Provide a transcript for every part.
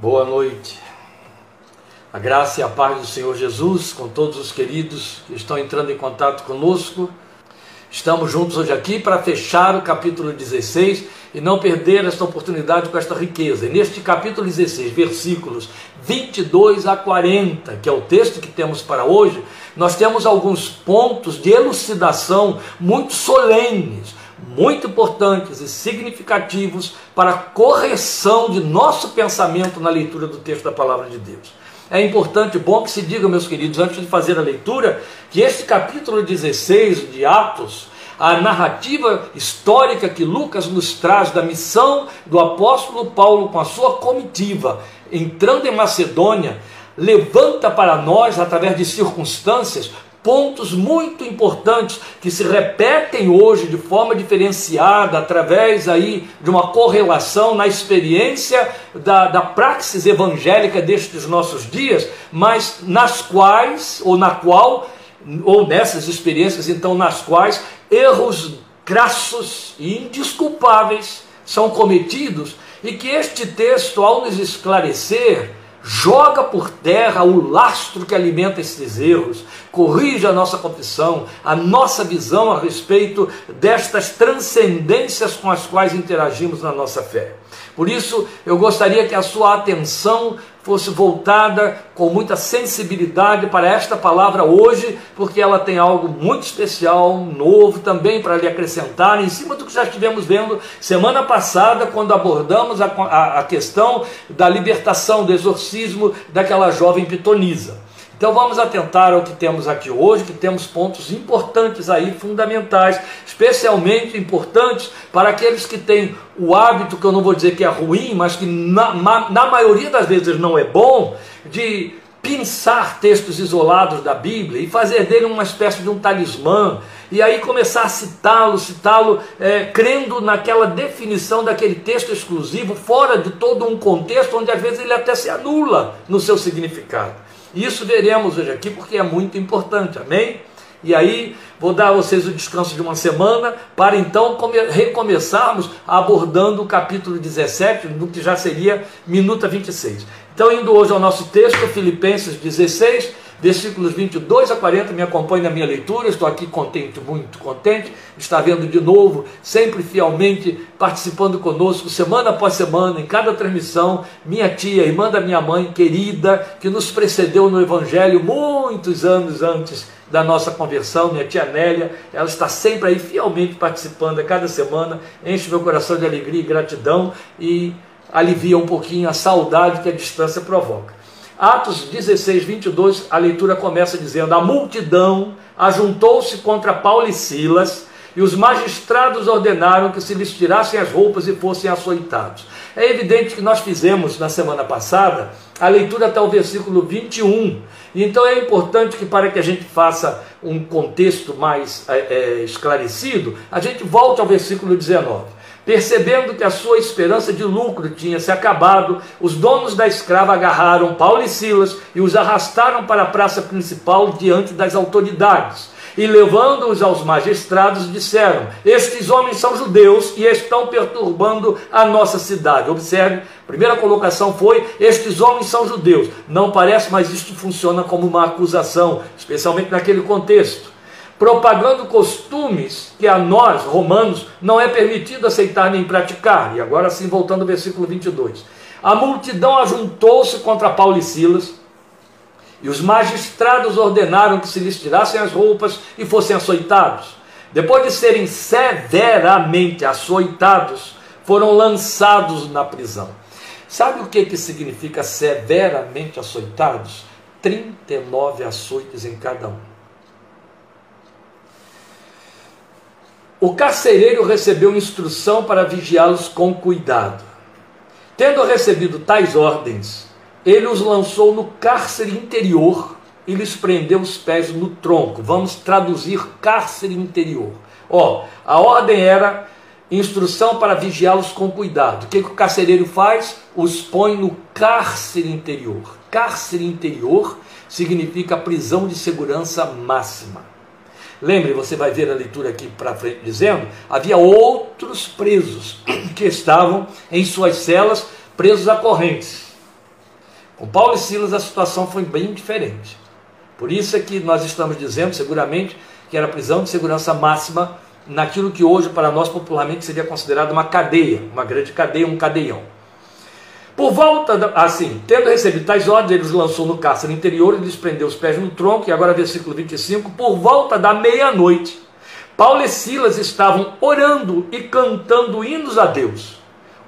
Boa noite. A graça e a paz do Senhor Jesus com todos os queridos que estão entrando em contato conosco. Estamos juntos hoje aqui para fechar o capítulo 16 e não perder esta oportunidade com esta riqueza. E neste capítulo 16, versículos 22 a 40, que é o texto que temos para hoje, nós temos alguns pontos de elucidação muito solenes muito importantes e significativos para a correção de nosso pensamento na leitura do texto da palavra de Deus. É importante, bom que se diga, meus queridos, antes de fazer a leitura, que este capítulo 16 de Atos, a narrativa histórica que Lucas nos traz da missão do apóstolo Paulo com a sua comitiva, entrando em Macedônia, levanta para nós, através de circunstâncias, pontos muito importantes que se repetem hoje de forma diferenciada através aí de uma correlação na experiência da, da praxis evangélica destes nossos dias, mas nas quais, ou na qual, ou nessas experiências então nas quais erros crassos e indisculpáveis são cometidos e que este texto, ao nos esclarecer, joga por terra o lastro que alimenta esses erros, corrige a nossa confissão, a nossa visão a respeito destas transcendências com as quais interagimos na nossa fé. Por isso, eu gostaria que a sua atenção fosse voltada com muita sensibilidade para esta palavra hoje, porque ela tem algo muito especial, novo também para lhe acrescentar, em cima do que já estivemos vendo semana passada, quando abordamos a, a, a questão da libertação, do exorcismo daquela jovem pitonisa. Então vamos atentar ao que temos aqui hoje, que temos pontos importantes aí, fundamentais, especialmente importantes para aqueles que têm o hábito, que eu não vou dizer que é ruim, mas que na, na maioria das vezes não é bom, de pensar textos isolados da Bíblia e fazer dele uma espécie de um talismã, e aí começar a citá-lo, citá-lo, é, crendo naquela definição daquele texto exclusivo, fora de todo um contexto onde às vezes ele até se anula no seu significado. Isso veremos hoje aqui porque é muito importante, amém? E aí vou dar a vocês o descanso de uma semana para então recomeçarmos abordando o capítulo 17, no que já seria minuta 26. Então, indo hoje ao nosso texto, Filipenses 16, versículos 22 a 40, me acompanhe na minha leitura, estou aqui contente, muito contente, está vendo de novo, sempre fielmente participando conosco, semana após semana, em cada transmissão, minha tia, irmã da minha mãe, querida, que nos precedeu no Evangelho muitos anos antes da nossa conversão, minha tia Nélia, ela está sempre aí fielmente participando a cada semana, enche meu coração de alegria e gratidão e alivia um pouquinho a saudade que a distância provoca. Atos 16, 22, a leitura começa dizendo: A multidão ajuntou-se contra Paulo e Silas, e os magistrados ordenaram que se lhes tirassem as roupas e fossem açoitados. É evidente que nós fizemos na semana passada a leitura até o versículo 21. Então é importante que, para que a gente faça um contexto mais é, é, esclarecido, a gente volte ao versículo 19. Percebendo que a sua esperança de lucro tinha se acabado, os donos da escrava agarraram Paulo e Silas e os arrastaram para a praça principal diante das autoridades. E levando-os aos magistrados, disseram: Estes homens são judeus e estão perturbando a nossa cidade. Observe, a primeira colocação foi: Estes homens são judeus. Não parece, mas isto funciona como uma acusação, especialmente naquele contexto propagando costumes que a nós, romanos, não é permitido aceitar nem praticar. E agora sim, voltando ao versículo 22. A multidão ajuntou-se contra Paulo e Silas, e os magistrados ordenaram que se lhes tirassem as roupas e fossem açoitados. Depois de serem severamente açoitados, foram lançados na prisão. Sabe o que, que significa severamente açoitados? 39 açoites em cada um. O carcereiro recebeu instrução para vigiá-los com cuidado. Tendo recebido tais ordens, ele os lançou no cárcere interior e lhes prendeu os pés no tronco. Vamos traduzir cárcere interior. Ó, a ordem era instrução para vigiá-los com cuidado. O que, que o carcereiro faz? Os põe no cárcere interior. Cárcere interior significa prisão de segurança máxima. Lembre, você vai ver a leitura aqui para frente dizendo: havia outros presos que estavam em suas celas presos a correntes. Com Paulo e Silas a situação foi bem diferente. Por isso é que nós estamos dizendo, seguramente, que era prisão de segurança máxima naquilo que hoje para nós popularmente seria considerado uma cadeia, uma grande cadeia, um cadeião. Por volta, da, assim, tendo recebido tais ordens, ele os lançou no cárcere interior e lhes prendeu os pés no tronco, e agora versículo 25, por volta da meia-noite, Paulo e Silas estavam orando e cantando hinos a Deus.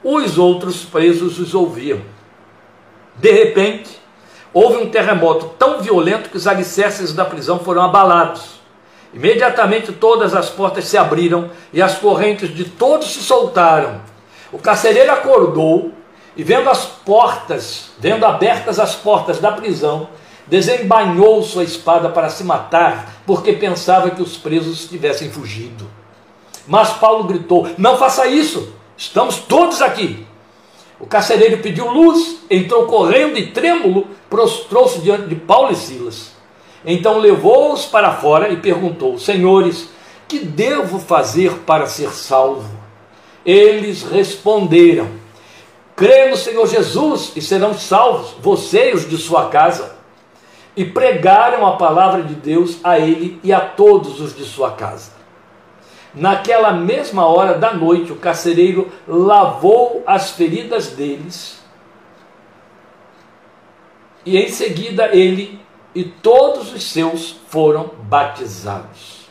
Os outros presos os ouviam. De repente, houve um terremoto tão violento que os alicerces da prisão foram abalados. Imediatamente todas as portas se abriram e as correntes de todos se soltaram. O carcereiro acordou e, vendo as portas, vendo abertas as portas da prisão, desembainhou sua espada para se matar, porque pensava que os presos tivessem fugido. Mas Paulo gritou: Não faça isso, estamos todos aqui. O carcereiro pediu luz, entrou correndo e trêmulo, prostrou-se diante de Paulo e Silas. Então levou-os para fora e perguntou: Senhores, que devo fazer para ser salvo? Eles responderam: Crê no Senhor Jesus e serão salvos, você e os de sua casa. E pregaram a palavra de Deus a ele e a todos os de sua casa. Naquela mesma hora da noite, o carcereiro lavou as feridas deles, e em seguida ele e todos os seus foram batizados.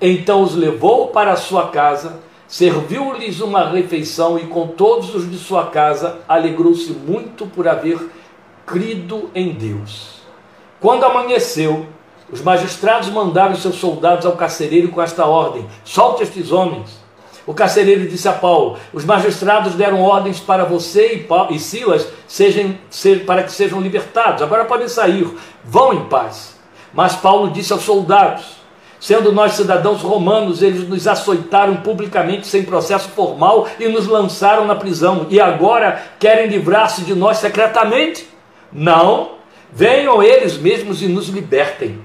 Então os levou para a sua casa, serviu-lhes uma refeição e com todos os de sua casa alegrou-se muito por haver crido em Deus. Quando amanheceu, os magistrados mandaram seus soldados ao carcereiro com esta ordem: solte estes homens. O carcereiro disse a Paulo: Os magistrados deram ordens para você e, Paulo, e Silas sejam, para que sejam libertados. Agora podem sair, vão em paz. Mas Paulo disse aos soldados: Sendo nós cidadãos romanos, eles nos açoitaram publicamente sem processo formal e nos lançaram na prisão. E agora querem livrar-se de nós secretamente? Não, venham eles mesmos e nos libertem.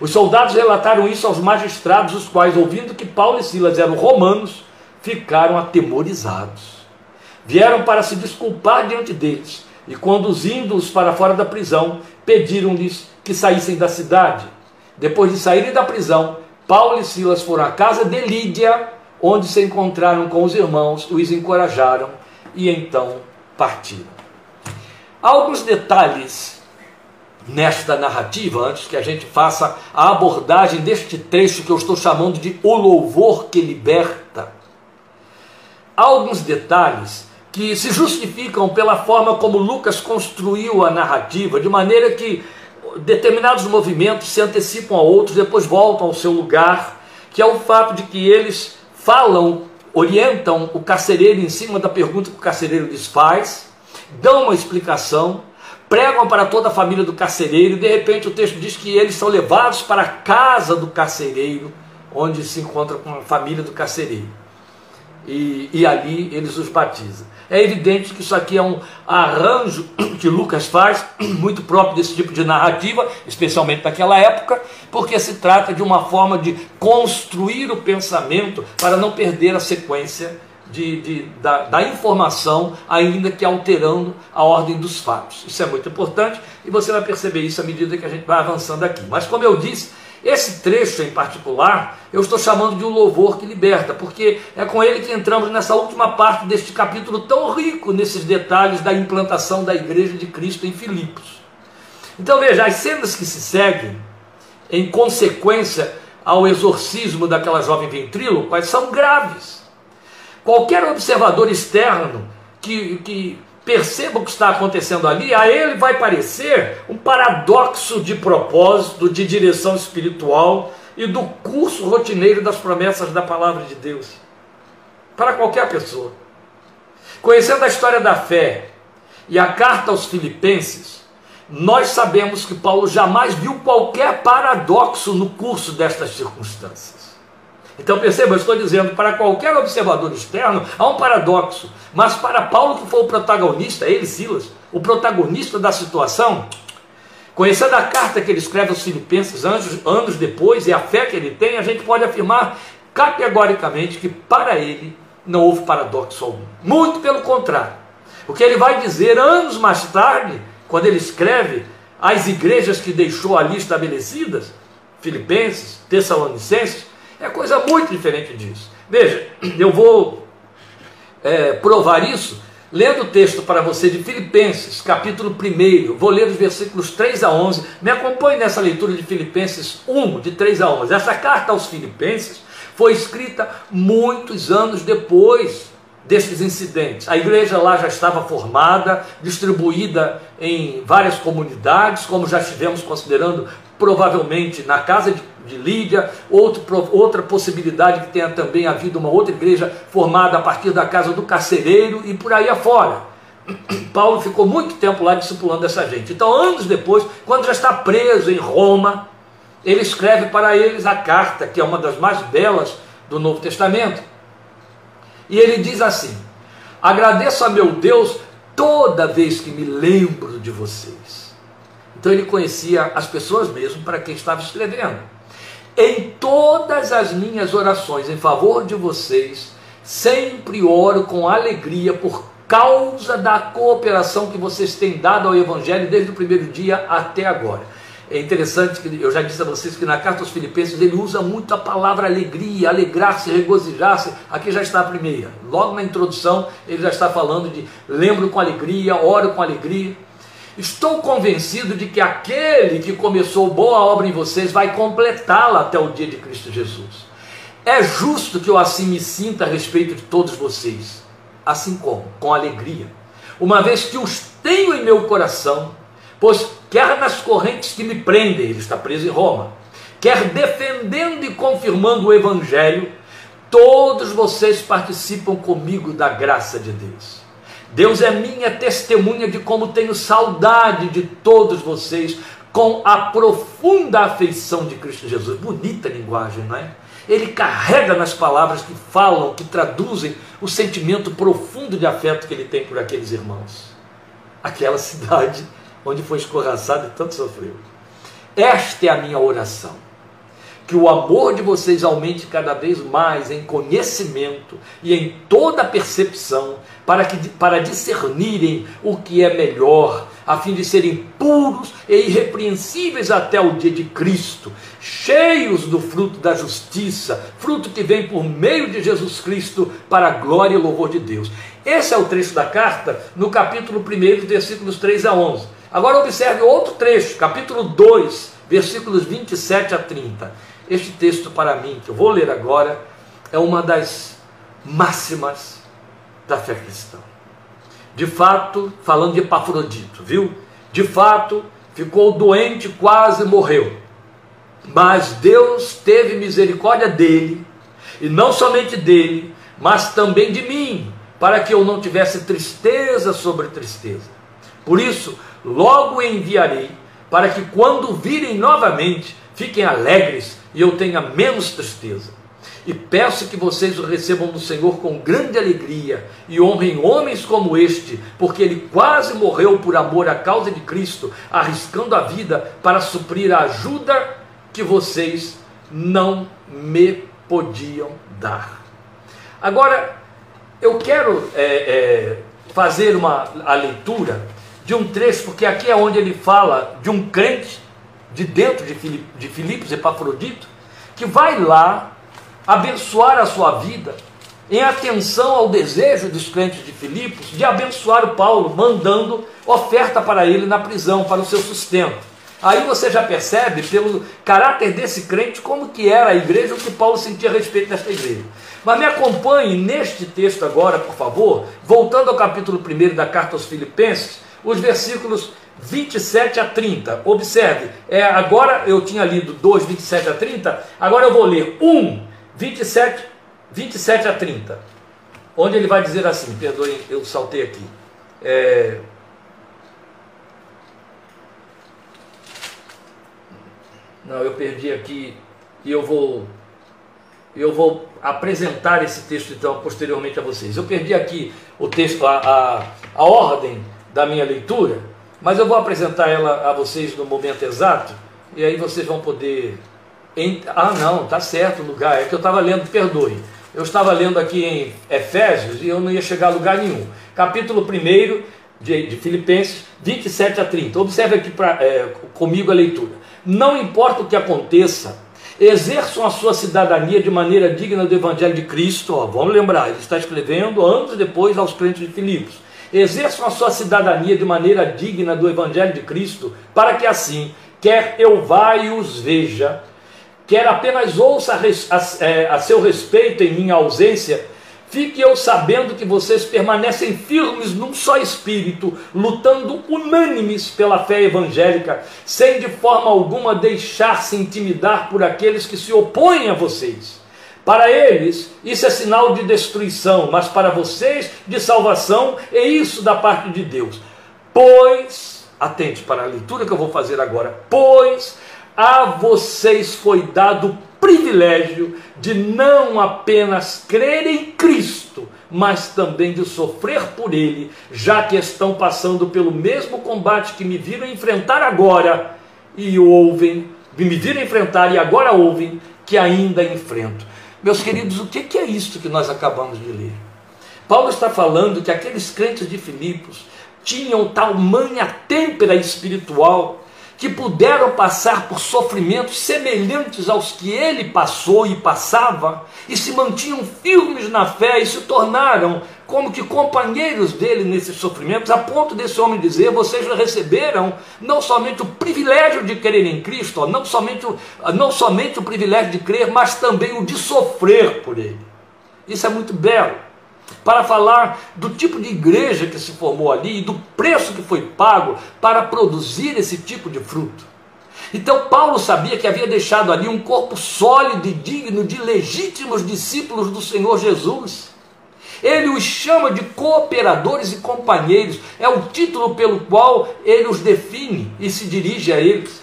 Os soldados relataram isso aos magistrados, os quais, ouvindo que Paulo e Silas eram romanos, ficaram atemorizados. Vieram para se desculpar diante deles e, conduzindo-os para fora da prisão, pediram-lhes que saíssem da cidade. Depois de saírem da prisão, Paulo e Silas foram à casa de Lídia, onde se encontraram com os irmãos, os encorajaram e então partiram. Alguns detalhes nesta narrativa, antes que a gente faça a abordagem deste trecho que eu estou chamando de O Louvor que Liberta. Há alguns detalhes que se justificam pela forma como Lucas construiu a narrativa, de maneira que determinados movimentos se antecipam a outros, depois voltam ao seu lugar, que é o fato de que eles falam, orientam o carcereiro em cima da pergunta que o carcereiro lhes faz, dão uma explicação, pregam para toda a família do carcereiro, e de repente o texto diz que eles são levados para a casa do carcereiro, onde se encontra com a família do carcereiro. E, e ali eles os batizam. É evidente que isso aqui é um arranjo que Lucas faz, muito próprio desse tipo de narrativa, especialmente naquela época, porque se trata de uma forma de construir o pensamento para não perder a sequência de, de, da, da, informação, ainda que alterando a ordem dos fatos. Isso é muito importante e você vai perceber isso à medida que a gente vai avançando aqui. Mas, como eu disse, esse trecho em particular eu estou chamando de um louvor que liberta, porque é com ele que entramos nessa última parte deste capítulo tão rico nesses detalhes da implantação da igreja de Cristo em Filipos. Então veja, as cenas que se seguem, em consequência ao exorcismo daquela jovem ventríloca, são graves Qualquer observador externo que, que perceba o que está acontecendo ali, a ele vai parecer um paradoxo de propósito, de direção espiritual e do curso rotineiro das promessas da palavra de Deus. Para qualquer pessoa. Conhecendo a história da fé e a carta aos Filipenses, nós sabemos que Paulo jamais viu qualquer paradoxo no curso destas circunstâncias. Então perceba, eu estou dizendo, para qualquer observador externo há um paradoxo, mas para Paulo, que foi o protagonista, ele, Silas, o protagonista da situação, conhecendo a carta que ele escreve aos Filipenses anos, anos depois e a fé que ele tem, a gente pode afirmar categoricamente que para ele não houve paradoxo algum. Muito pelo contrário. O que ele vai dizer anos mais tarde, quando ele escreve às igrejas que deixou ali estabelecidas, Filipenses, Tessalonicenses, é coisa muito diferente disso. Veja, eu vou é, provar isso lendo o texto para você de Filipenses, capítulo 1. Vou ler os versículos 3 a 11. Me acompanhe nessa leitura de Filipenses 1, de 3 a 11. Essa carta aos Filipenses foi escrita muitos anos depois desses incidentes. A igreja lá já estava formada, distribuída em várias comunidades, como já estivemos considerando provavelmente na casa de, de Lídia, outro, outra possibilidade que tenha também havido uma outra igreja formada a partir da casa do carcereiro e por aí afora. Paulo ficou muito tempo lá discipulando essa gente. Então, anos depois, quando já está preso em Roma, ele escreve para eles a carta, que é uma das mais belas do Novo Testamento. E ele diz assim: Agradeço a meu Deus toda vez que me lembro de vocês. Então ele conhecia as pessoas mesmo para quem estava escrevendo. Em todas as minhas orações em favor de vocês, sempre oro com alegria por causa da cooperação que vocês têm dado ao Evangelho desde o primeiro dia até agora. É interessante que eu já disse a vocês que na carta aos Filipenses ele usa muito a palavra alegria, alegrar-se, regozijar-se. Aqui já está a primeira. Logo na introdução ele já está falando de lembro com alegria, oro com alegria. Estou convencido de que aquele que começou boa obra em vocês vai completá-la até o dia de Cristo Jesus. É justo que eu assim me sinta a respeito de todos vocês, assim como, com alegria, uma vez que os tenho em meu coração Pois quer nas correntes que me prendem, ele está preso em Roma, quer defendendo e confirmando o Evangelho, todos vocês participam comigo da graça de Deus. Deus é minha testemunha de como tenho saudade de todos vocês com a profunda afeição de Cristo Jesus. Bonita linguagem, não é? Ele carrega nas palavras que falam, que traduzem o sentimento profundo de afeto que ele tem por aqueles irmãos. Aquela cidade onde foi escorraçado e tanto sofreu. Esta é a minha oração. Que o amor de vocês aumente cada vez mais em conhecimento e em toda percepção, para, que, para discernirem o que é melhor, a fim de serem puros e irrepreensíveis até o dia de Cristo, cheios do fruto da justiça, fruto que vem por meio de Jesus Cristo para a glória e louvor de Deus. Esse é o trecho da carta, no capítulo 1, versículos 3 a 11. Agora observe outro trecho, capítulo 2, versículos 27 a 30. Este texto para mim, que eu vou ler agora, é uma das máximas da fé cristã. De fato, falando de Epafrodito, viu? De fato, ficou doente, quase morreu. Mas Deus teve misericórdia dele, e não somente dele, mas também de mim, para que eu não tivesse tristeza sobre tristeza. Por isso, logo enviarei, para que quando virem novamente, fiquem alegres e eu tenha menos tristeza. E peço que vocês o recebam do Senhor com grande alegria e honrem homens como este, porque ele quase morreu por amor à causa de Cristo, arriscando a vida para suprir a ajuda que vocês não me podiam dar. Agora, eu quero é, é, fazer uma, a leitura de um trecho, porque aqui é onde ele fala de um crente de dentro de, de Filipos, Epafrodito, que vai lá abençoar a sua vida em atenção ao desejo dos crentes de Filipos de abençoar o Paulo, mandando oferta para ele na prisão, para o seu sustento. Aí você já percebe, pelo caráter desse crente, como que era a igreja, o que Paulo sentia a respeito desta igreja. Mas me acompanhe neste texto agora, por favor, voltando ao capítulo 1 da carta aos Filipenses, os versículos 27 a 30. Observe, é, agora eu tinha lido 2, 27 a 30, agora eu vou ler 1, 27, 27 a 30. Onde ele vai dizer assim, perdoe, eu saltei aqui. É, não, eu perdi aqui e eu vou eu vou apresentar esse texto então posteriormente a vocês. Eu perdi aqui o texto, a, a, a ordem da minha leitura, mas eu vou apresentar ela a vocês no momento exato, e aí vocês vão poder. Ah, não, tá certo o lugar, é que eu estava lendo, perdoe. Eu estava lendo aqui em Efésios e eu não ia chegar a lugar nenhum. Capítulo 1, de, de Filipenses 27 a 30. Observe aqui pra, é, comigo a leitura. Não importa o que aconteça, exerçam a sua cidadania de maneira digna do Evangelho de Cristo. Ó, vamos lembrar, ele está escrevendo anos depois aos crentes de Filipos. Exerçam a sua cidadania de maneira digna do Evangelho de Cristo, para que assim, quer eu vá e os veja, quer apenas ouça a, a, é, a seu respeito em minha ausência, Fique eu sabendo que vocês permanecem firmes num só espírito, lutando unânimes pela fé evangélica, sem de forma alguma deixar-se intimidar por aqueles que se opõem a vocês. Para eles, isso é sinal de destruição, mas para vocês, de salvação, é isso da parte de Deus. Pois, atente para a leitura que eu vou fazer agora, pois a vocês foi dado privilégio de não apenas crer em Cristo, mas também de sofrer por Ele, já que estão passando pelo mesmo combate que me viram enfrentar agora e ouvem, me viram enfrentar e agora ouvem que ainda enfrento. Meus queridos, o que é isso que nós acabamos de ler? Paulo está falando que aqueles crentes de Filipos tinham tal manha têmpera espiritual que puderam passar por sofrimentos semelhantes aos que ele passou e passava, e se mantinham firmes na fé e se tornaram como que companheiros dele nesses sofrimentos, a ponto desse homem dizer: vocês receberam não somente o privilégio de crer em Cristo, não somente não somente o privilégio de crer, mas também o de sofrer por ele. Isso é muito belo para falar do tipo de igreja que se formou ali e do preço que foi pago para produzir esse tipo de fruto. Então Paulo sabia que havia deixado ali um corpo sólido e digno de legítimos discípulos do Senhor Jesus. Ele os chama de cooperadores e companheiros, é o título pelo qual ele os define e se dirige a eles.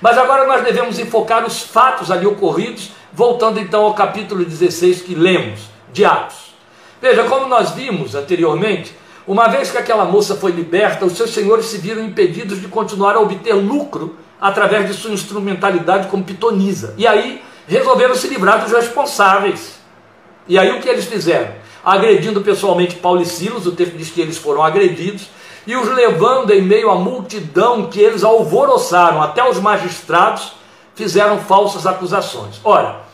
Mas agora nós devemos enfocar os fatos ali ocorridos, voltando então ao capítulo 16 que lemos, de Atos. Veja, como nós vimos anteriormente, uma vez que aquela moça foi liberta, os seus senhores se viram impedidos de continuar a obter lucro através de sua instrumentalidade como pitonisa. E aí resolveram se livrar dos responsáveis. E aí o que eles fizeram? Agredindo pessoalmente Paulo e Silas, o texto diz que eles foram agredidos, e os levando em meio à multidão que eles alvoroçaram, até os magistrados fizeram falsas acusações. Ora,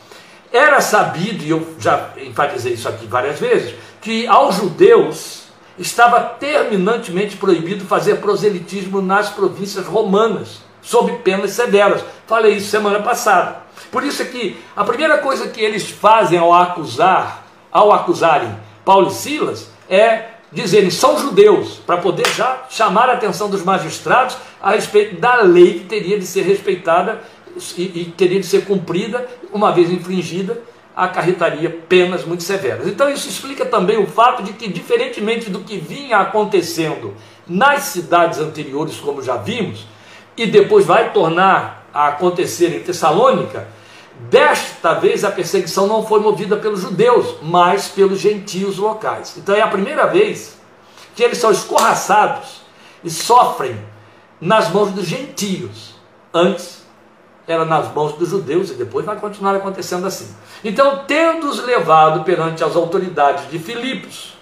era sabido, e eu já enfatizei isso aqui várias vezes, que aos judeus estava terminantemente proibido fazer proselitismo nas províncias romanas, sob penas severas. Falei isso semana passada. Por isso é que a primeira coisa que eles fazem ao acusar, ao acusarem Paulo e Silas, é dizerem são judeus, para poder já chamar a atenção dos magistrados a respeito da lei que teria de ser respeitada e, e teria de ser cumprida, uma vez infringida, acarretaria penas muito severas. Então isso explica também o fato de que, diferentemente do que vinha acontecendo nas cidades anteriores, como já vimos, e depois vai tornar a acontecer em Tessalônica, desta vez a perseguição não foi movida pelos judeus, mas pelos gentios locais. Então é a primeira vez que eles são escorraçados e sofrem nas mãos dos gentios. Antes era nas mãos dos judeus e depois vai continuar acontecendo assim. Então, tendo-os levado perante as autoridades de Filipos,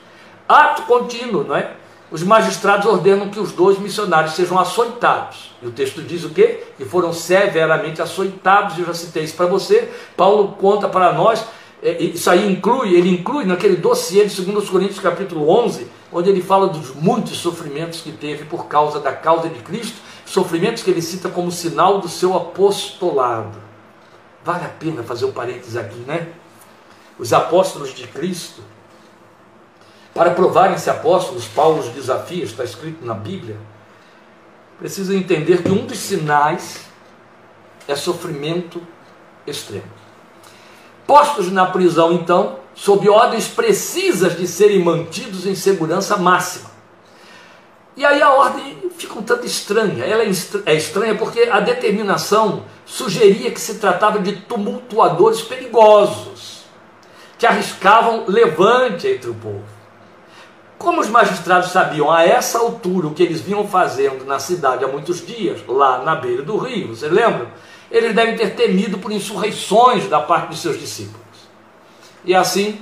ato contínuo, não é? Os magistrados ordenam que os dois missionários sejam açoitados. E o texto diz o quê? Que foram severamente açoitados, eu já citei isso para você. Paulo conta para nós, é, isso aí inclui, ele inclui naquele dossiê de 2 Coríntios capítulo 11, onde ele fala dos muitos sofrimentos que teve por causa da causa de Cristo, sofrimentos que ele cita como sinal do seu apostolado. Vale a pena fazer um parênteses aqui, né? Os apóstolos de Cristo, para provarem-se apóstolos, Paulo os desafia, está escrito na Bíblia, precisam entender que um dos sinais é sofrimento extremo. Postos na prisão, então, sob ordens precisas de serem mantidos em segurança máxima. E aí a ordem fica um tanto estranha. Ela é, é estranha porque a determinação sugeria que se tratava de tumultuadores perigosos, que arriscavam levante entre o povo. Como os magistrados sabiam a essa altura o que eles vinham fazendo na cidade há muitos dias, lá na beira do rio, você lembra? Eles devem ter temido por insurreições da parte de seus discípulos. E assim,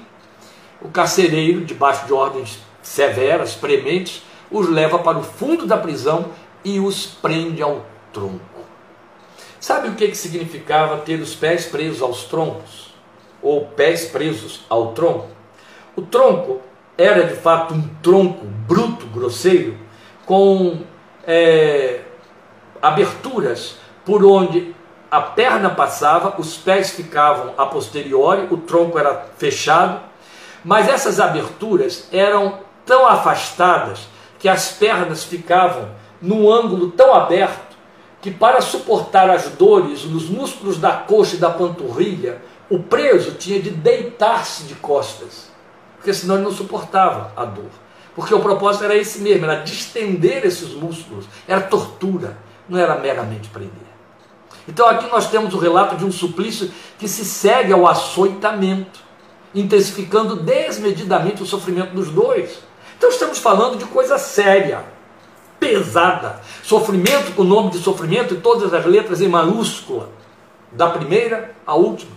o carcereiro, debaixo de ordens severas, prementes, os leva para o fundo da prisão e os prende ao tronco. Sabe o que, que significava ter os pés presos aos troncos? Ou pés presos ao tronco? O tronco era de fato um tronco bruto, grosseiro, com é, aberturas por onde a perna passava, os pés ficavam a posteriori, o tronco era fechado, mas essas aberturas eram tão afastadas que as pernas ficavam num ângulo tão aberto que para suportar as dores nos músculos da coxa e da panturrilha, o preso tinha de deitar-se de costas, porque senão ele não suportava a dor. Porque o propósito era esse mesmo, era distender esses músculos, era tortura, não era meramente prender. Então aqui nós temos o relato de um suplício que se segue ao açoitamento, intensificando desmedidamente o sofrimento dos dois. Então estamos falando de coisa séria, pesada. Sofrimento com o nome de sofrimento e todas as letras em maiúscula, da primeira à última.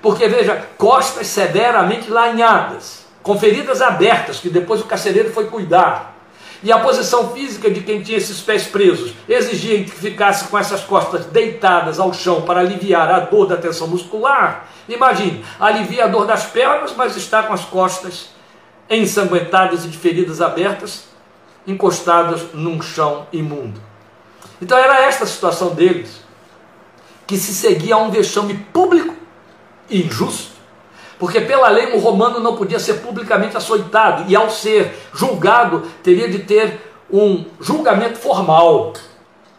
Porque veja, costas severamente lanhadas, com feridas abertas, que depois o carcereiro foi cuidar. E a posição física de quem tinha esses pés presos exigia que ficasse com essas costas deitadas ao chão para aliviar a dor da tensão muscular. Imagine, alivia a dor das pernas, mas está com as costas ensanguentadas e de feridas abertas, encostadas num chão imundo. Então era esta a situação deles, que se seguia a um vexame público e injusto. Porque pela lei o romano não podia ser publicamente açoitado, e ao ser julgado, teria de ter um julgamento formal,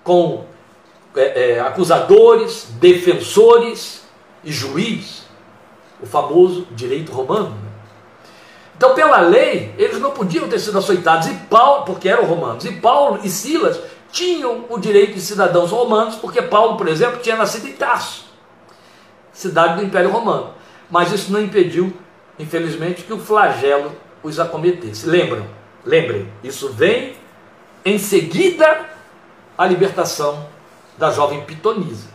com é, é, acusadores, defensores e juiz, o famoso direito romano. Então, pela lei, eles não podiam ter sido açoitados, e Paulo, porque eram romanos, e Paulo e Silas tinham o direito de cidadãos romanos, porque Paulo, por exemplo, tinha nascido em Tarso, cidade do Império Romano mas isso não impediu, infelizmente, que o flagelo os acometesse. Lembram? Lembrem, isso vem em seguida a libertação da jovem pitonisa.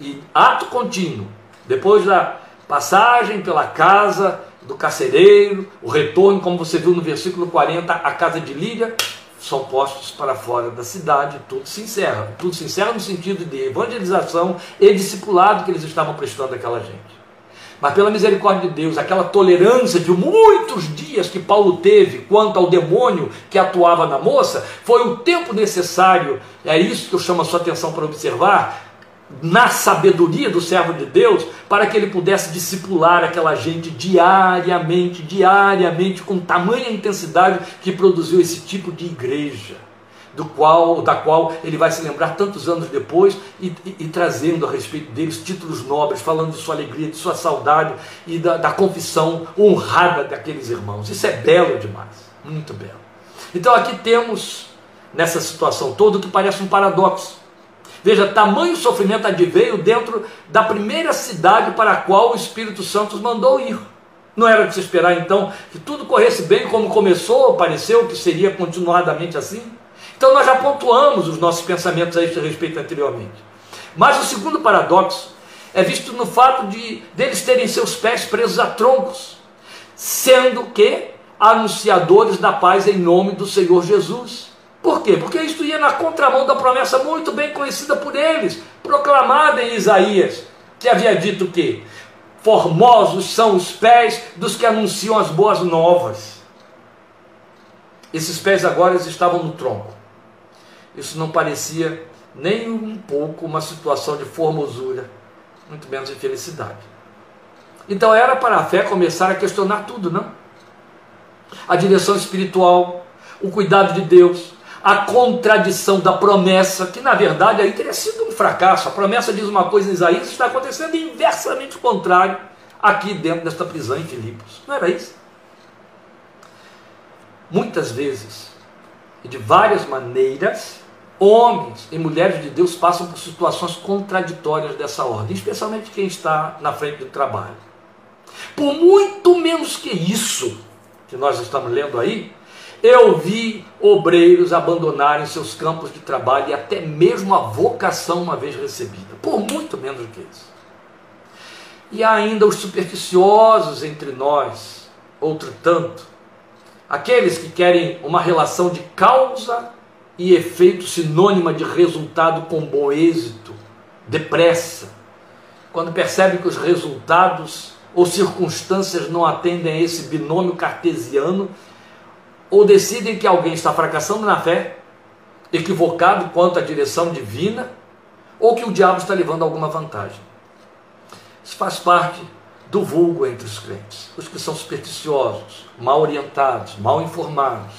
E ato contínuo, depois da passagem pela casa do carcereiro, o retorno, como você viu no versículo 40, a casa de Lídia, são postos para fora da cidade, tudo se encerra. Tudo se encerra no sentido de evangelização e discipulado que eles estavam prestando àquela gente. Mas pela misericórdia de Deus, aquela tolerância de muitos dias que Paulo teve quanto ao demônio que atuava na moça, foi o tempo necessário, é isso que eu chamo a sua atenção para observar, na sabedoria do servo de Deus, para que ele pudesse discipular aquela gente diariamente, diariamente, com tamanha intensidade que produziu esse tipo de igreja do qual, da qual ele vai se lembrar tantos anos depois e, e, e, trazendo a respeito deles títulos nobres, falando de sua alegria, de sua saudade e da, da confissão honrada daqueles irmãos. Isso é belo demais, muito belo. Então aqui temos, nessa situação toda, o que parece um paradoxo. Veja, tamanho sofrimento adveio dentro da primeira cidade para a qual o Espírito Santo os mandou ir. Não era de se esperar então que tudo corresse bem como começou, pareceu que seria continuadamente assim? Então nós já pontuamos os nossos pensamentos a este respeito anteriormente. Mas o segundo paradoxo é visto no fato de deles terem seus pés presos a troncos, sendo que anunciadores da paz em nome do Senhor Jesus. Por quê? Porque isto ia na contramão da promessa muito bem conhecida por eles, proclamada em Isaías, que havia dito que formosos são os pés dos que anunciam as boas novas. Esses pés agora estavam no tronco isso não parecia nem um pouco uma situação de formosura, muito menos de felicidade. Então era para a fé começar a questionar tudo, não? A direção espiritual, o cuidado de Deus, a contradição da promessa, que na verdade aí teria sido um fracasso. A promessa diz uma coisa em Isaías, está acontecendo inversamente o contrário aqui dentro desta prisão em Filipos. Não era isso? Muitas vezes, e de várias maneiras, Homens e mulheres de Deus passam por situações contraditórias dessa ordem, especialmente quem está na frente do trabalho. Por muito menos que isso que nós estamos lendo aí, eu vi obreiros abandonarem seus campos de trabalho e até mesmo a vocação uma vez recebida. Por muito menos do que isso. E ainda os supersticiosos entre nós, outro tanto, Aqueles que querem uma relação de causa e efeito sinônima de resultado com bom êxito, depressa, quando percebem que os resultados ou circunstâncias não atendem a esse binômio cartesiano, ou decidem que alguém está fracassando na fé, equivocado quanto à direção divina, ou que o diabo está levando alguma vantagem. Isso faz parte do vulgo entre os crentes, os que são supersticiosos, mal orientados, mal informados,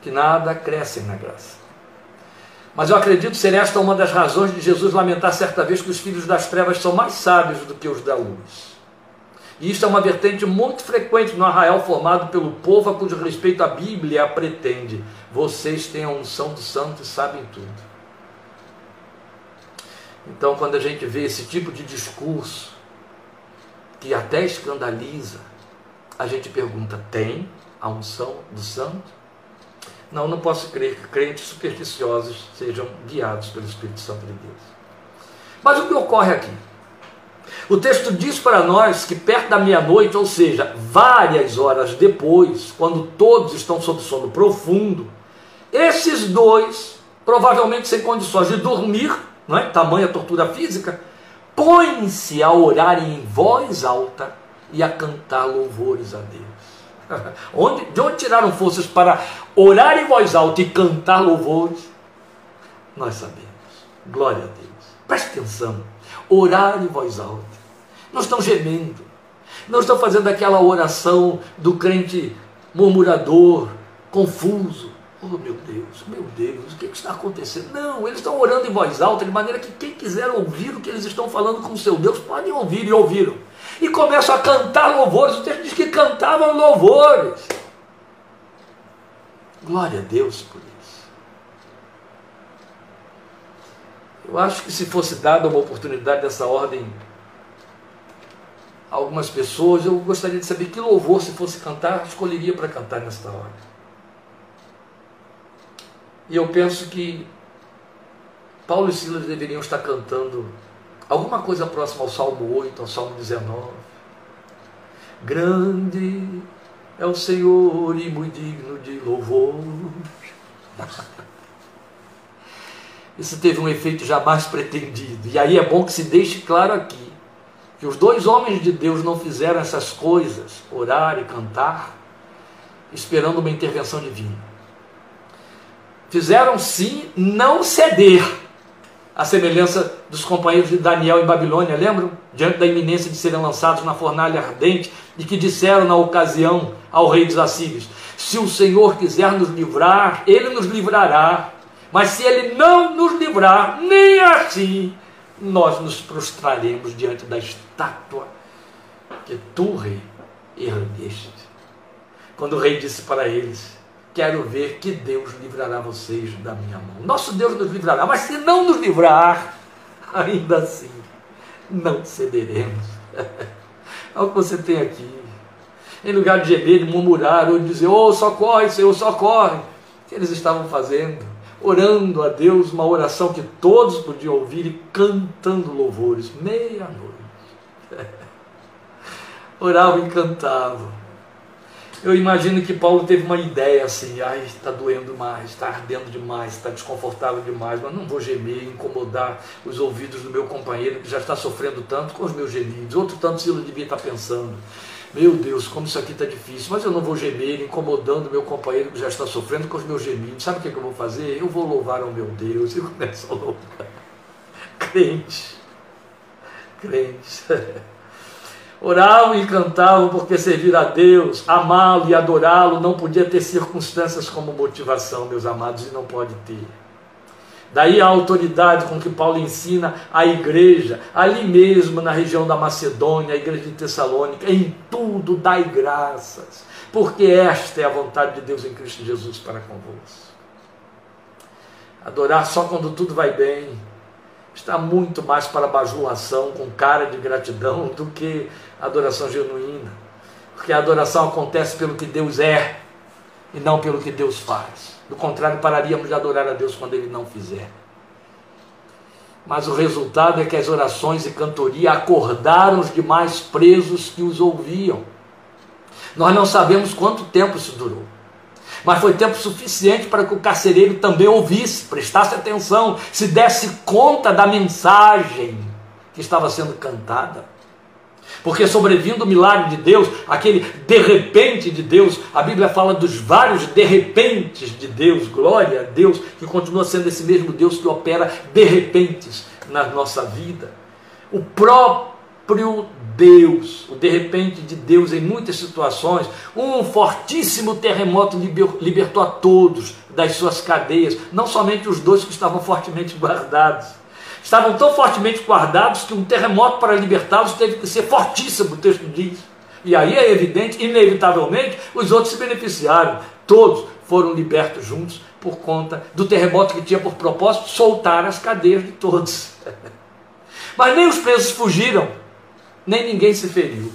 que nada crescem na graça. Mas eu acredito ser esta uma das razões de Jesus lamentar certa vez que os filhos das trevas são mais sábios do que os da luz. E isto é uma vertente muito frequente no arraial formado pelo povo a cujo respeito a Bíblia pretende. Vocês têm a unção do santo e sabem tudo. Então, quando a gente vê esse tipo de discurso, que até escandaliza, a gente pergunta: tem a unção do santo? Não, não posso crer que crentes supersticiosos sejam guiados pelo Espírito Santo de Deus. Mas o que ocorre aqui? O texto diz para nós que perto da meia-noite, ou seja, várias horas depois, quando todos estão sob sono profundo, esses dois, provavelmente sem condições de dormir, não é? tamanha tortura física, põem-se a orar em voz alta e a cantar louvores a Deus. Onde, de onde tiraram forças para orar em voz alta e cantar louvores? Nós sabemos. Glória a Deus. Preste atenção. Orar em voz alta. Não estão gemendo. Não estão fazendo aquela oração do crente murmurador, confuso. Oh meu Deus, meu Deus, o que, é que está acontecendo? Não, eles estão orando em voz alta, de maneira que quem quiser ouvir o que eles estão falando com o seu Deus, pode ouvir e ouviram. E começam a cantar louvores. O texto diz que cantavam louvores. Glória a Deus por isso. Eu acho que se fosse dada uma oportunidade dessa ordem algumas pessoas, eu gostaria de saber que louvor, se fosse cantar, escolheria para cantar nesta hora. E eu penso que Paulo e Silas deveriam estar cantando alguma coisa próxima ao Salmo 8, ao Salmo 19. Grande é o Senhor e muito digno de louvor. Isso teve um efeito jamais pretendido. E aí é bom que se deixe claro aqui que os dois homens de Deus não fizeram essas coisas, orar e cantar, esperando uma intervenção divina fizeram sim não ceder, à semelhança dos companheiros de Daniel em Babilônia, lembram? Diante da iminência de serem lançados na fornalha ardente, e que disseram na ocasião ao rei dos assírios: Se o Senhor quiser nos livrar, ele nos livrará, mas se ele não nos livrar, nem assim nós nos prostraremos diante da estátua que tu, rei, ergueste. Quando o rei disse para eles: quero ver que Deus livrará vocês da minha mão. Nosso Deus nos livrará, mas se não nos livrar, ainda assim não cederemos. É o que você tem aqui. Em lugar de gemer, de murmurar ou de dizer, oh, socorre, Senhor, socorre. O que eles estavam fazendo? Orando a Deus, uma oração que todos podiam ouvir e cantando louvores, meia-noite. Oravam e cantavam eu imagino que Paulo teve uma ideia assim, ai, está doendo mais, está ardendo demais, está desconfortável demais, mas não vou gemer, incomodar os ouvidos do meu companheiro que já está sofrendo tanto com os meus gemidos. Outro tanto Sila devia estar pensando, meu Deus, como isso aqui está difícil, mas eu não vou gemer, incomodando meu companheiro que já está sofrendo com os meus gemidos. Sabe o que, é que eu vou fazer? Eu vou louvar ao meu Deus. E começo a louvar. Crente. Crente. Oravam e cantavam porque servir a Deus, amá-lo e adorá-lo não podia ter circunstâncias como motivação, meus amados, e não pode ter. Daí a autoridade com que Paulo ensina a igreja, ali mesmo na região da Macedônia, a igreja de Tessalônica, em tudo dai graças, porque esta é a vontade de Deus em Cristo Jesus para convosco. Adorar só quando tudo vai bem, está muito mais para bajulação com cara de gratidão do que adoração genuína. Porque a adoração acontece pelo que Deus é e não pelo que Deus faz. Do contrário, pararíamos de adorar a Deus quando Ele não fizer. Mas o resultado é que as orações e cantoria acordaram os demais presos que os ouviam. Nós não sabemos quanto tempo isso durou. Mas foi tempo suficiente para que o carcereiro também ouvisse, prestasse atenção, se desse conta da mensagem que estava sendo cantada. Porque sobrevindo o milagre de Deus, aquele de repente de Deus, a Bíblia fala dos vários de repentes de Deus, glória a Deus, que continua sendo esse mesmo Deus que opera de repentes na nossa vida. O próprio Deus, o de repente de Deus em muitas situações, um fortíssimo terremoto libertou a todos das suas cadeias, não somente os dois que estavam fortemente guardados. Estavam tão fortemente guardados que um terremoto para libertá-los teve que ser fortíssimo, o texto diz. E aí é evidente, inevitavelmente, os outros se beneficiaram. Todos foram libertos juntos por conta do terremoto que tinha por propósito soltar as cadeias de todos. Mas nem os presos fugiram, nem ninguém se feriu.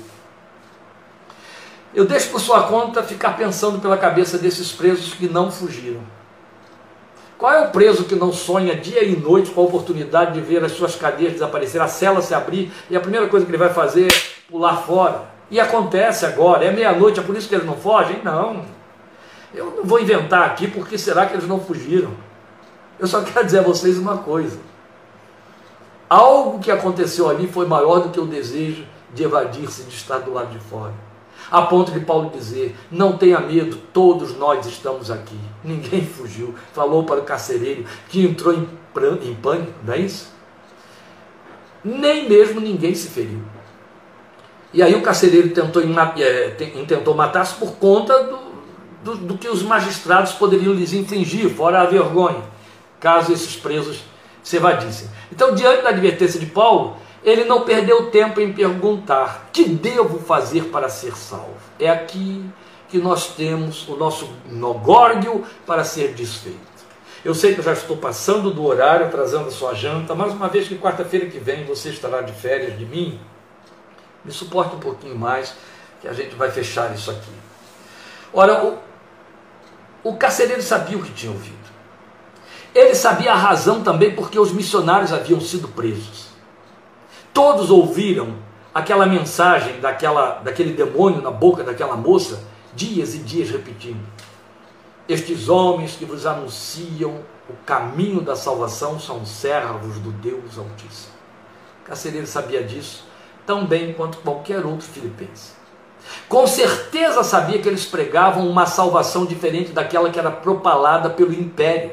Eu deixo por sua conta ficar pensando pela cabeça desses presos que não fugiram. Qual é o preso que não sonha dia e noite com a oportunidade de ver as suas cadeias desaparecer, a cela se abrir e a primeira coisa que ele vai fazer é pular fora? E acontece agora, é meia-noite, é por isso que eles não fogem? Não. Eu não vou inventar aqui porque será que eles não fugiram. Eu só quero dizer a vocês uma coisa. Algo que aconteceu ali foi maior do que o desejo de evadir-se, de estar do lado de fora. A ponto de Paulo dizer: Não tenha medo, todos nós estamos aqui. Ninguém fugiu. Falou para o carcereiro que entrou em, em pânico, não é isso? Nem mesmo ninguém se feriu. E aí o carcereiro tentou, é, intentou matar-se por conta do, do, do que os magistrados poderiam lhes infligir, fora a vergonha, caso esses presos se evadissem. Então, diante da advertência de Paulo, ele não perdeu tempo em perguntar: que devo fazer para ser salvo? É aqui que nós temos o nosso nogórdio para ser desfeito. Eu sei que eu já estou passando do horário, trazendo a sua janta, mas uma vez que quarta-feira que vem você estará de férias de mim, me suporte um pouquinho mais, que a gente vai fechar isso aqui. Ora, o, o carcereiro sabia o que tinha ouvido. Ele sabia a razão também porque os missionários haviam sido presos. Todos ouviram aquela mensagem daquela, daquele demônio na boca daquela moça, dias e dias repetindo. Estes homens que vos anunciam o caminho da salvação são servos do Deus Altíssimo. Carcereiro sabia disso tão bem quanto qualquer outro filipense. Com certeza sabia que eles pregavam uma salvação diferente daquela que era propalada pelo império.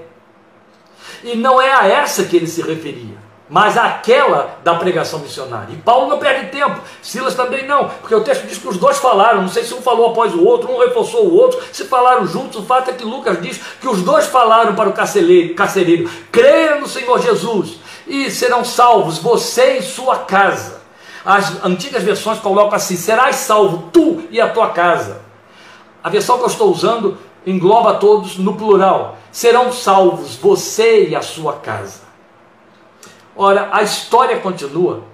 E não é a essa que ele se referia mas aquela da pregação missionária. E Paulo não perde tempo, Silas também não, porque o texto diz que os dois falaram, não sei se um falou após o outro, um reforçou o outro, se falaram juntos, o fato é que Lucas diz que os dois falaram para o carcereiro, creia no Senhor Jesus e serão salvos, você e sua casa. As antigas versões colocam assim, serás salvo tu e a tua casa. A versão que eu estou usando engloba todos no plural, serão salvos você e a sua casa. Ora, a história continua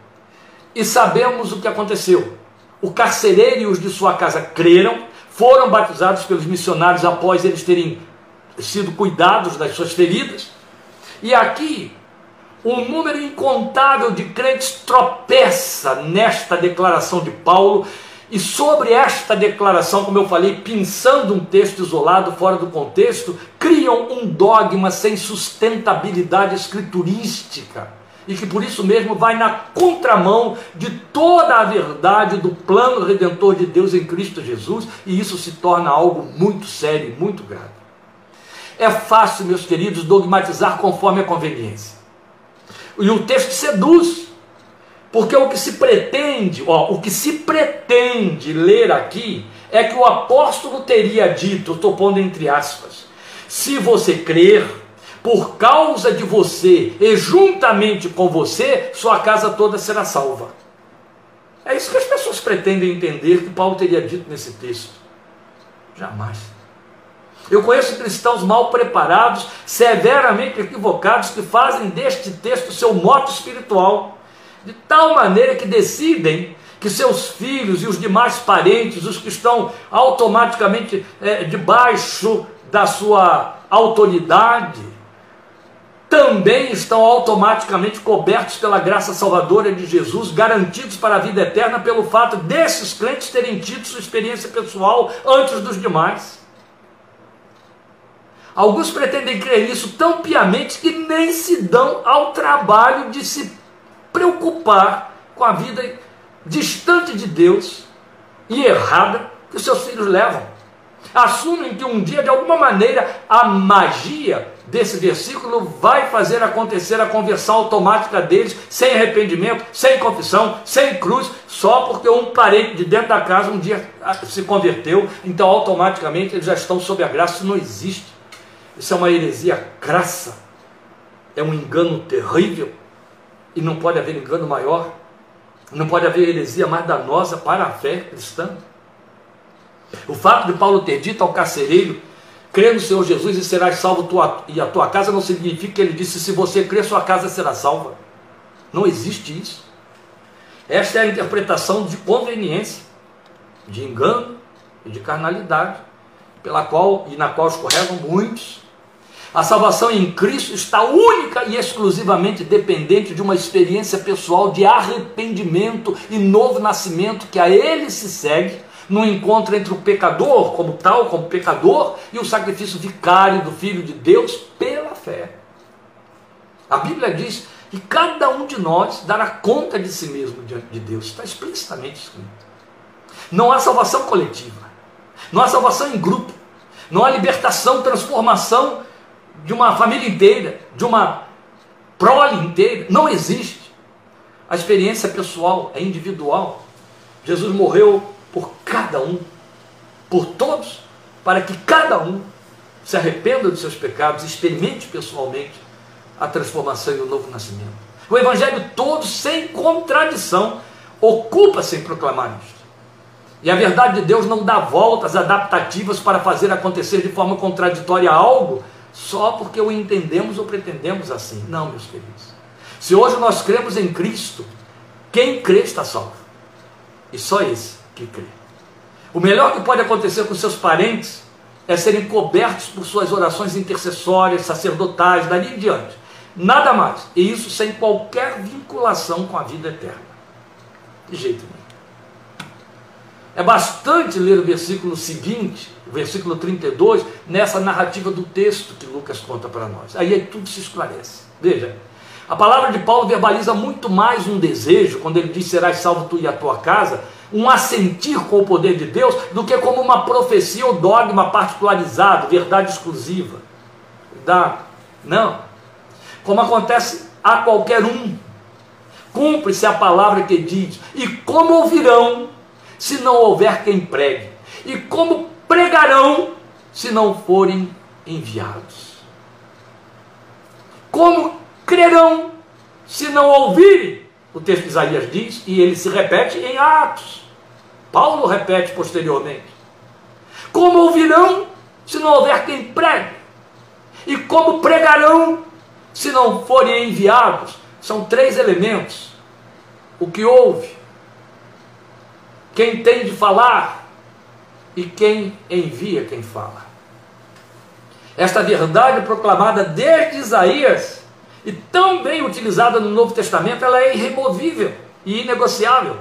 e sabemos o que aconteceu. O carcereiro e os de sua casa creram, foram batizados pelos missionários após eles terem sido cuidados das suas feridas. E aqui, um número incontável de crentes tropeça nesta declaração de Paulo. E sobre esta declaração, como eu falei, pensando um texto isolado, fora do contexto, criam um dogma sem sustentabilidade escriturística e que por isso mesmo vai na contramão de toda a verdade do plano redentor de Deus em Cristo Jesus, e isso se torna algo muito sério e muito grave. É fácil, meus queridos, dogmatizar conforme a conveniência. E o texto seduz, porque o que se pretende, ó, o que se pretende ler aqui é que o apóstolo teria dito, estou pondo entre aspas, se você crer, por causa de você e juntamente com você, sua casa toda será salva. É isso que as pessoas pretendem entender que Paulo teria dito nesse texto. Jamais. Eu conheço cristãos mal preparados, severamente equivocados, que fazem deste texto seu moto espiritual, de tal maneira que decidem que seus filhos e os demais parentes, os que estão automaticamente é, debaixo da sua autoridade, também estão automaticamente cobertos pela graça salvadora de Jesus, garantidos para a vida eterna pelo fato desses crentes terem tido sua experiência pessoal antes dos demais. Alguns pretendem crer nisso tão piamente que nem se dão ao trabalho de se preocupar com a vida distante de Deus e errada que os seus filhos levam. Assumem que um dia, de alguma maneira, a magia desse versículo vai fazer acontecer a conversão automática deles, sem arrependimento, sem confissão, sem cruz, só porque um parente de dentro da casa um dia ah, se converteu, então automaticamente eles já estão sob a graça. Isso não existe. Isso é uma heresia crassa, é um engano terrível, e não pode haver engano maior, não pode haver heresia mais danosa para a fé cristã. O fato de Paulo ter dito ao carcereiro crê no Senhor Jesus e serás salvo tua, e a tua casa não significa que ele disse se você crer sua casa será salva. Não existe isso. Esta é a interpretação de conveniência, de engano e de carnalidade, pela qual e na qual escorregam muitos. A salvação em Cristo está única e exclusivamente dependente de uma experiência pessoal de arrependimento e novo nascimento que a ele se segue no encontro entre o pecador, como tal, como pecador, e o sacrifício vicário do Filho de Deus pela fé. A Bíblia diz que cada um de nós dará conta de si mesmo diante de Deus, está explicitamente escrito. Não há salvação coletiva, não há salvação em grupo, não há libertação, transformação de uma família inteira, de uma prole inteira, não existe. A experiência pessoal é individual. Jesus morreu por cada um, por todos, para que cada um se arrependa dos seus pecados e experimente pessoalmente a transformação e o novo nascimento. O Evangelho todo, sem contradição, ocupa-se em proclamar isto. E a verdade de Deus não dá voltas adaptativas para fazer acontecer de forma contraditória algo só porque o entendemos ou pretendemos assim. Não, meus queridos. Se hoje nós cremos em Cristo, quem crê está salvo. E só esse que crê. O melhor que pode acontecer com seus parentes é serem cobertos por suas orações intercessórias, sacerdotais, dali em diante. Nada mais. E isso sem qualquer vinculação com a vida eterna. De jeito nenhum. É bastante ler o versículo seguinte, o versículo 32, nessa narrativa do texto que Lucas conta para nós. Aí, aí tudo se esclarece. Veja, a palavra de Paulo verbaliza muito mais um desejo, quando ele diz: Serás salvo tu e a tua casa, um assentir com o poder de Deus, do que como uma profecia ou dogma particularizado, verdade exclusiva. Da, não. Como acontece a qualquer um. Cumpre-se a palavra que diz: E como ouvirão se não houver quem pregue? E como pregarão se não forem enviados? Como crerão se não ouvirem? O texto de Isaías diz, e ele se repete em Atos. Paulo repete posteriormente. Como ouvirão se não houver quem pregue? E como pregarão se não forem enviados? São três elementos. O que ouve, quem tem de falar e quem envia quem fala. Esta verdade proclamada desde Isaías e tão bem utilizada no Novo Testamento, ela é irremovível e inegociável.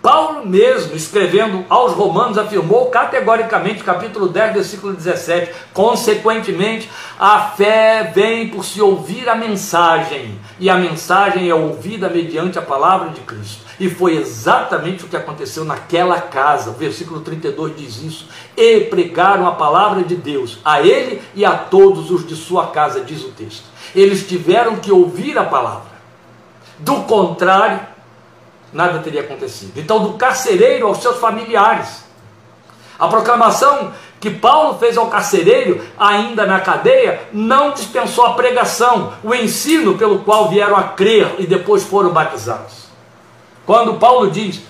Paulo mesmo, escrevendo aos Romanos, afirmou categoricamente, capítulo 10, versículo 17: consequentemente, a fé vem por se ouvir a mensagem, e a mensagem é ouvida mediante a palavra de Cristo. E foi exatamente o que aconteceu naquela casa. O versículo 32 diz isso. E pregaram a palavra de Deus a ele e a todos os de sua casa, diz o texto. Eles tiveram que ouvir a palavra. Do contrário, nada teria acontecido. Então, do carcereiro aos seus familiares. A proclamação que Paulo fez ao carcereiro, ainda na cadeia, não dispensou a pregação, o ensino pelo qual vieram a crer e depois foram batizados. Quando Paulo diz,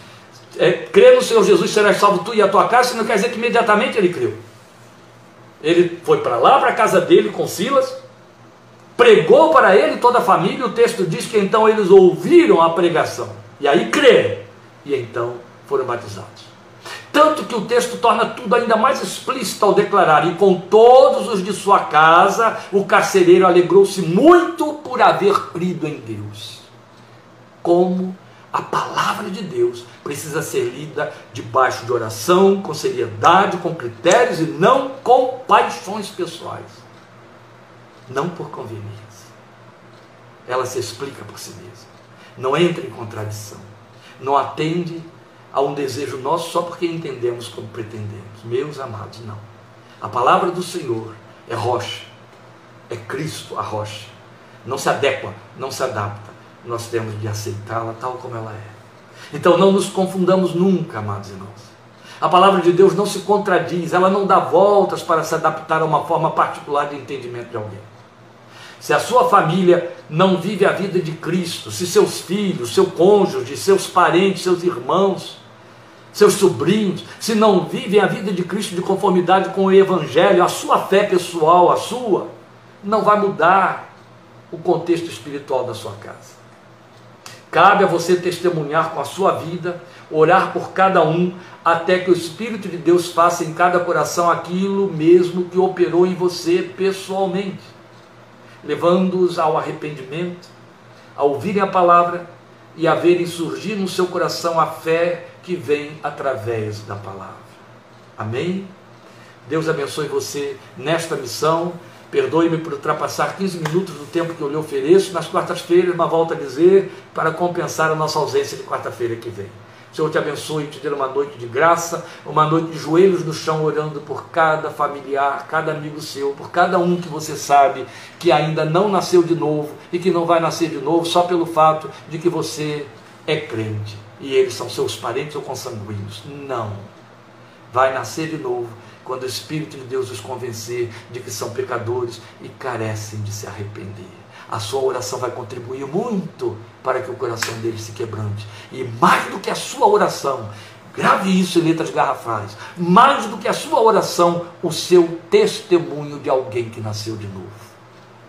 é, crê no Senhor Jesus, serás salvo tu e a tua casa, não quer dizer que imediatamente ele creu. Ele foi para lá, para a casa dele com Silas, pregou para ele toda a família, o texto diz que então eles ouviram a pregação, e aí creram, e então foram batizados. Tanto que o texto torna tudo ainda mais explícito ao declarar: E com todos os de sua casa, o carcereiro alegrou-se muito por haver crido em Deus. Como a palavra de Deus precisa ser lida debaixo de oração, com seriedade, com critérios e não com paixões pessoais. Não por conveniência. Ela se explica por si mesma. Não entra em contradição. Não atende a um desejo nosso só porque entendemos como pretendemos. Meus amados, não. A palavra do Senhor é rocha, é Cristo a rocha. Não se adequa, não se adapta. Nós temos de aceitá-la tal como ela é. Então não nos confundamos nunca, amados irmãos. A palavra de Deus não se contradiz, ela não dá voltas para se adaptar a uma forma particular de entendimento de alguém. Se a sua família não vive a vida de Cristo, se seus filhos, seu cônjuge, seus parentes, seus irmãos, seus sobrinhos, se não vivem a vida de Cristo de conformidade com o Evangelho, a sua fé pessoal, a sua, não vai mudar o contexto espiritual da sua casa. Cabe a você testemunhar com a sua vida, orar por cada um, até que o Espírito de Deus faça em cada coração aquilo mesmo que operou em você pessoalmente, levando-os ao arrependimento, a ouvirem a palavra e a verem surgir no seu coração a fé que vem através da palavra. Amém? Deus abençoe você nesta missão. Perdoe-me por ultrapassar 15 minutos do tempo que eu lhe ofereço. Nas quartas-feiras, uma volta a dizer, para compensar a nossa ausência de quarta-feira que vem. Senhor te abençoe e te dê uma noite de graça, uma noite de joelhos no chão, orando por cada familiar, cada amigo seu, por cada um que você sabe que ainda não nasceu de novo e que não vai nascer de novo só pelo fato de que você é crente e eles são seus parentes ou consanguíneos. Não. Vai nascer de novo quando o Espírito de Deus os convencer de que são pecadores e carecem de se arrepender. A sua oração vai contribuir muito para que o coração deles se quebrante. E mais do que a sua oração, grave isso em letras garrafais, mais do que a sua oração, o seu testemunho de alguém que nasceu de novo.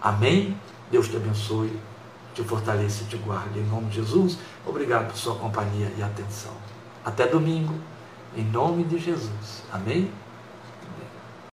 Amém? Deus te abençoe te fortaleça e te guarde. Em nome de Jesus, obrigado por sua companhia e atenção. Até domingo, em nome de Jesus. Amém?